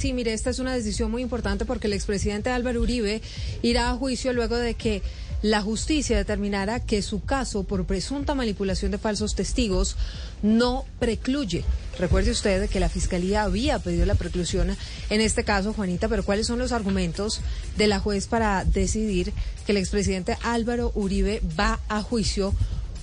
Sí, mire, esta es una decisión muy importante porque el expresidente Álvaro Uribe irá a juicio luego de que la justicia determinara que su caso por presunta manipulación de falsos testigos no precluye. Recuerde usted que la fiscalía había pedido la preclusión en este caso, Juanita, pero ¿cuáles son los argumentos de la juez para decidir que el expresidente Álvaro Uribe va a juicio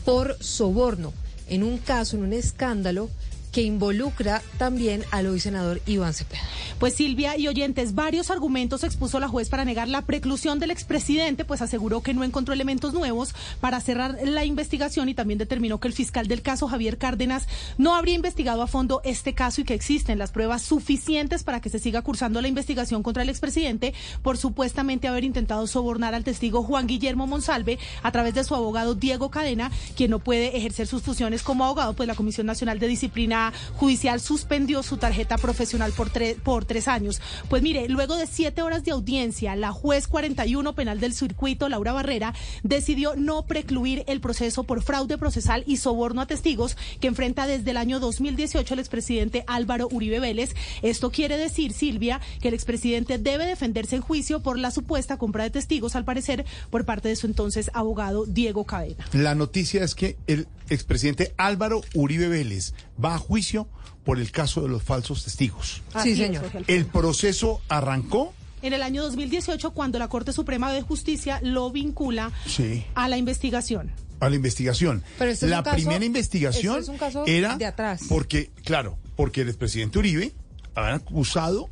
por soborno en un caso, en un escándalo? Que involucra también al hoy senador Iván Cepeda. Pues Silvia y oyentes, varios argumentos expuso la juez para negar la preclusión del expresidente, pues aseguró que no encontró elementos nuevos para cerrar la investigación y también determinó que el fiscal del caso, Javier Cárdenas, no habría investigado a fondo este caso y que existen las pruebas suficientes para que se siga cursando la investigación contra el expresidente por supuestamente haber intentado sobornar al testigo Juan Guillermo Monsalve a través de su abogado Diego Cadena, quien no puede ejercer sus funciones como abogado, pues la Comisión Nacional de Disciplina Judicial suspendió su tarjeta profesional por, por tres años. Pues mire, luego de siete horas de audiencia, la juez 41 penal del circuito, Laura Barrera, decidió no precluir el proceso por fraude procesal y soborno a testigos que enfrenta desde el año 2018 el expresidente Álvaro Uribe Vélez. Esto quiere decir, Silvia, que el expresidente debe defenderse en juicio por la supuesta compra de testigos, al parecer, por parte de su entonces abogado Diego Cadena. La noticia es que el expresidente Álvaro Uribe Vélez va a juicio por el caso de los falsos testigos. sí, señor. El proceso arrancó en el año 2018 cuando la Corte Suprema de Justicia lo vincula a la investigación. A la investigación. Pero este la primera investigación era de atrás. porque, claro, porque el expresidente Uribe había acusado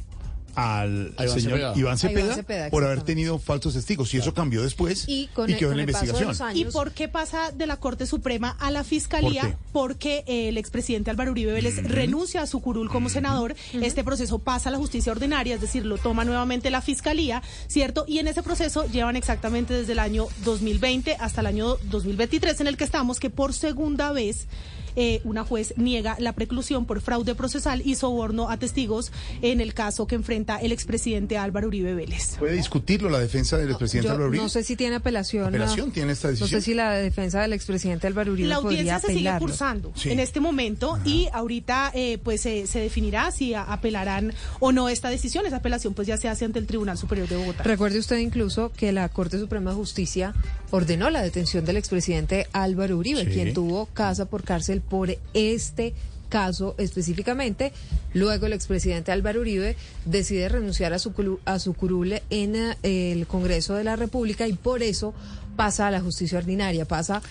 al, señor Iván Cepeda, por haber tenido falsos testigos. Y eso cambió después y, quedó en la investigación. ¿Y por qué pasa de la Corte Suprema a la Fiscalía? Porque el expresidente Álvaro Uribe Vélez renuncia a su curul como senador, este proceso pasa a la justicia ordinaria, es decir, lo toma nuevamente la Fiscalía, ¿cierto? Y en ese proceso llevan exactamente desde el año 2020 hasta el año 2023 en el que estamos, que por segunda vez eh, una juez niega la preclusión por fraude procesal y soborno a testigos en el caso que enfrenta el expresidente Álvaro Uribe Vélez. ¿Puede discutirlo la defensa del expresidente Álvaro Uribe? No sé si tiene apelación. ¿Apelación tiene esta decisión? No sé si la defensa del expresidente Álvaro Uribe La audiencia se sigue cursando en este momento y ahorita eh, pues se definirá si apelarán o no esta decisión. Esa apelación pues ya se hace ante el Tribunal Superior de Bogotá. Recuerde usted incluso que la Corte Suprema de Justicia ordenó la detención del expresidente Álvaro Uribe, quien tuvo casa por cárcel por este caso específicamente. Luego el expresidente Álvaro Uribe decide renunciar a su, a su curule en eh, el Congreso de la República y por eso pasa a la justicia ordinaria, pasa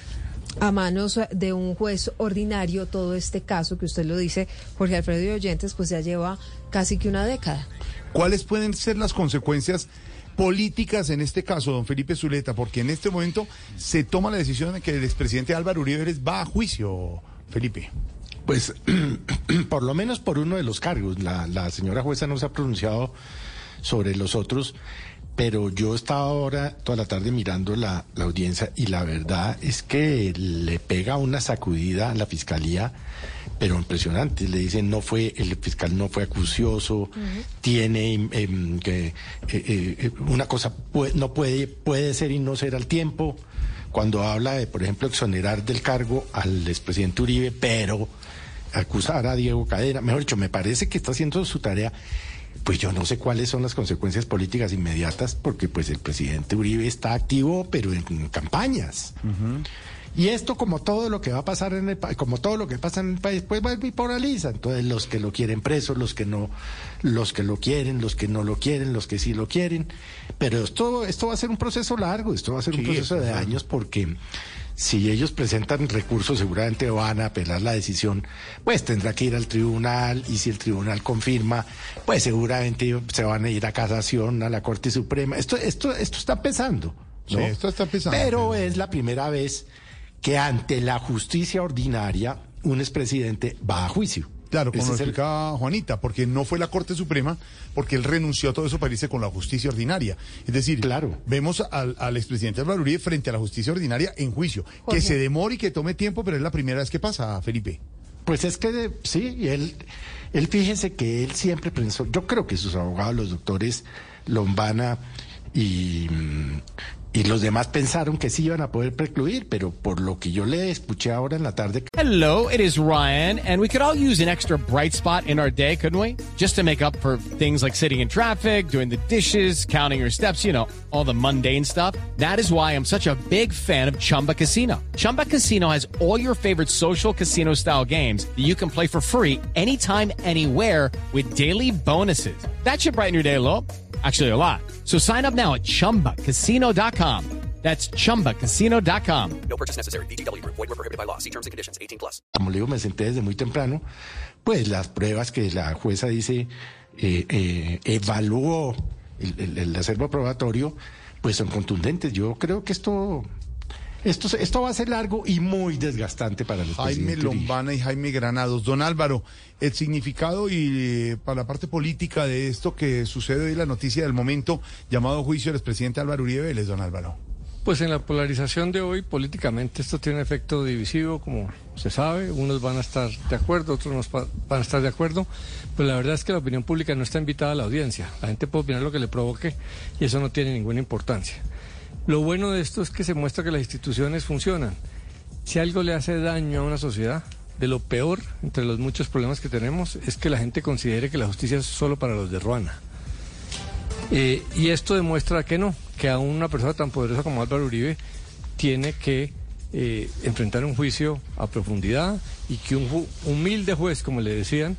a manos de un juez ordinario todo este caso que usted lo dice, Jorge Alfredo y Oyentes, pues ya lleva casi que una década. ¿Cuáles pueden ser las consecuencias políticas en este caso, don Felipe Zuleta? Porque en este momento se toma la decisión de que el expresidente Álvaro Uribe va a juicio, Felipe. Pues por lo menos por uno de los cargos. La, la señora jueza no se ha pronunciado sobre los otros, pero yo estaba ahora toda la tarde mirando la, la, audiencia y la verdad es que le pega una sacudida a la fiscalía, pero impresionante. Le dicen no fue el fiscal no fue acucioso, tiene em, que eh, eh, una cosa no puede puede ser y no ser al tiempo. Cuando habla de, por ejemplo, exonerar del cargo al expresidente Uribe, pero acusar a Diego Cadena, mejor dicho, me parece que está haciendo su tarea. Pues yo no sé cuáles son las consecuencias políticas inmediatas, porque pues el presidente Uribe está activo, pero en, campañas. Y esto, como todo lo que va a pasar en el país, como todo lo que pasa en el país, pues va a bipolariza. Entonces, los que lo quieren preso, los que no, los que lo quieren, los que no lo quieren, los que sí lo quieren. Pero esto, esto va a ser un proceso largo, esto va a ser un proceso de años, porque si ellos presentan recursos seguramente van a apelar la decisión, pues tendrá que ir al tribunal y si el tribunal confirma, pues seguramente se van a ir a casación, a la Corte Suprema. Esto, esto, esto está empezando. Sí, esto está empezando. Pero es la primera vez que ante la justicia ordinaria un expresidente va a juicio. Claro, como lo es el- explicaba Juanita, porque no fue la Corte Suprema, porque él renunció a todo eso para irse con la justicia ordinaria. Es decir, Claro. vemos al, al expresidente Álvaro Uribe frente a la justicia ordinaria en juicio. Jorge. Que se demore y que tome tiempo, pero es la primera vez que pasa, Felipe. Pues es que de- sí, y él, él fíjese que él siempre pensó, yo creo que sus abogados, los doctores Lombana y, y los demás pensaron que sí iban a poder precluir, pero por lo que yo le escuché ahora en la tarde, Hello, it is Ryan, and we could all use an extra bright spot in our day, couldn't we? Just to make up for things like sitting in traffic, doing the dishes, counting your steps, you know, all the mundane stuff. That is why I'm such a big fan of Chumba Casino. Chumba Casino has all your favorite social casino style games that you can play for free anytime, anywhere with daily bonuses. That should brighten your day a little. Actually, a lot. So sign up now at chumbacasino.com. That's chumbacasino.com. como le digo, me senté desde muy temprano, pues las pruebas que la jueza dice eh, eh, evaluó el, el- el acervo probatorio, pues son contundentes. Yo creo que esto, esto, esto va a ser largo y muy desgastante para los Jaime Lombana y Jaime Granados. Don Álvaro, el significado y eh, para la parte política de esto que sucede hoy, la noticia del momento, llamado juicio del expresidente Álvaro Uribe Vélez, don Álvaro. Pues en la polarización de hoy, políticamente, esto tiene un efecto divisivo, como se sabe. Unos van a estar de acuerdo, otros no van a estar de acuerdo. Pero la verdad es que la opinión pública no está invitada a la audiencia. La gente puede opinar lo que le provoque y eso no tiene ninguna importancia. Lo bueno de esto es que se muestra que las instituciones funcionan. Si algo le hace daño a una sociedad, de lo peor, entre los muchos problemas que tenemos, es que la gente considere que la justicia es solo para los de Ruana. Eh, y esto demuestra que no, que a una persona tan poderosa como Álvaro Uribe tiene que eh, enfrentar un juicio a profundidad y que un humilde juez, como le decían,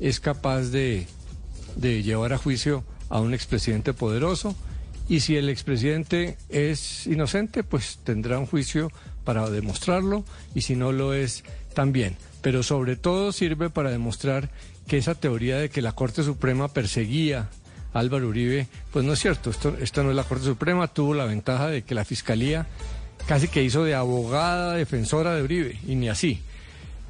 es capaz de, de llevar a juicio a un expresidente poderoso. Y si el expresidente es inocente, pues tendrá un juicio para demostrarlo y si no lo es, también. Pero sobre todo sirve para demostrar que esa teoría de que la Corte Suprema perseguía a Álvaro Uribe, pues no es cierto. Esto, esto no es la Corte Suprema, tuvo la ventaja de que la Fiscalía casi que hizo de abogada defensora de Uribe, y ni así.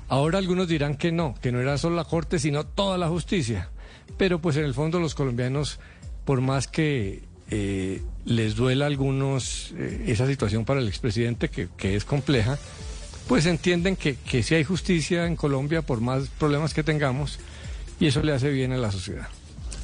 Ahora algunos dirán que no, que no era solo la Corte, sino toda la justicia. Pero pues en el fondo los colombianos, por más que eh, les duela a algunos eh, esa situación para el expresidente, que, que es compleja, pues entienden que, que sí hay justicia en Colombia por más problemas que tengamos, y eso le hace bien a la sociedad.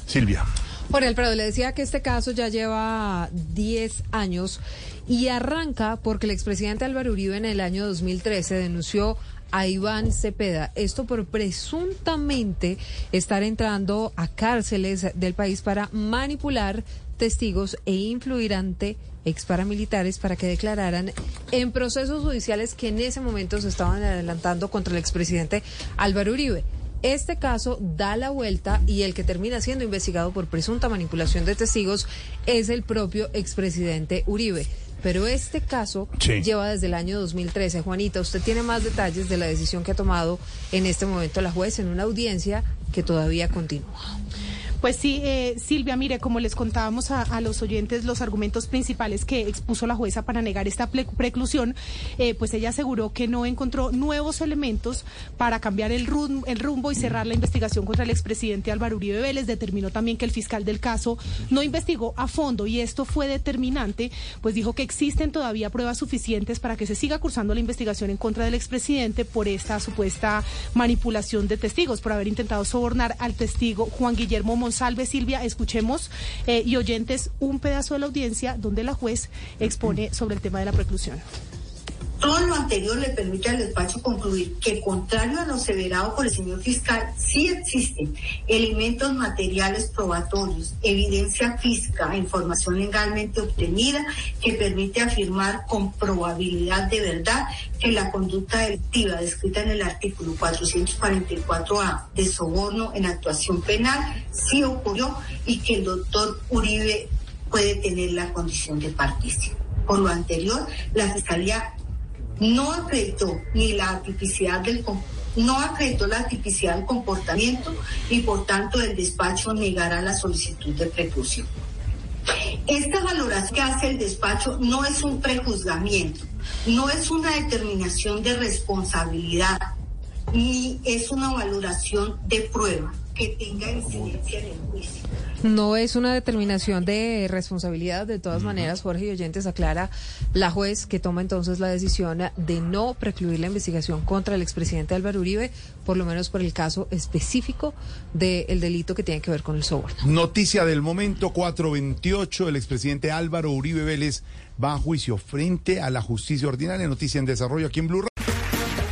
Silvia. Jorge Alfredo, le decía que este caso ya lleva 10 años y arranca porque el expresidente Álvaro Uribe en el año 2013 denunció a Iván Cepeda, esto por presuntamente estar entrando a cárceles del país para manipular testigos e influir ante ex paramilitares para que declararan en procesos judiciales que en ese momento se estaban adelantando contra el expresidente Álvaro Uribe. Este caso da la vuelta y el que termina siendo investigado por presunta manipulación de testigos es el propio expresidente Uribe. Pero este caso Sí. lleva desde el año 2013. Juanita, usted tiene más detalles de la decisión que ha tomado en este momento la juez en una audiencia que todavía continúa. Pues sí, eh, Silvia, mire, como les contábamos a, los oyentes los argumentos principales que expuso la jueza para negar esta preclusión, eh, pues ella aseguró que no encontró nuevos elementos para cambiar el, rum- el rumbo y cerrar la investigación contra el expresidente Álvaro Uribe Vélez. Determinó también que el fiscal del caso no investigó a fondo y esto fue determinante, pues dijo que existen todavía pruebas suficientes para que se siga cursando la investigación en contra del expresidente por esta supuesta manipulación de testigos, por haber intentado sobornar al testigo Juan Guillermo Monsalve. Silvia, escuchemos eh, y oyentes un pedazo de la audiencia donde la juez expone sobre el tema de la preclusión. Todo lo anterior le permite al despacho concluir que, contrario a lo aseverado por el señor fiscal, sí existen elementos materiales probatorios, evidencia física, información legalmente obtenida que permite afirmar con probabilidad de verdad que la conducta delictiva descrita en el artículo 444A de soborno en actuación penal sí ocurrió y que el doctor Uribe puede tener la condición de partícipe. Por lo anterior, la Fiscalía no acreditó ni la tipicidad del no la del comportamiento y por tanto el despacho negará la solicitud de preclusión. Esta valoración que hace el despacho no es un prejuzgamiento, no es una determinación de responsabilidad y es una valoración de prueba que tenga incidencia en el juicio. No es una determinación de responsabilidad, de todas maneras, Jorge y Oyentes aclara la juez que toma entonces la decisión de no precluir la investigación contra el expresidente Álvaro Uribe, por lo menos por el caso específico del delito que tiene que ver con el soborno. Noticia del momento 428, el expresidente Álvaro Uribe Vélez va a juicio frente a la justicia ordinaria. Noticia en desarrollo aquí en Blue.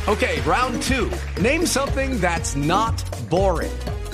Okay, round two. Name something that's not boring.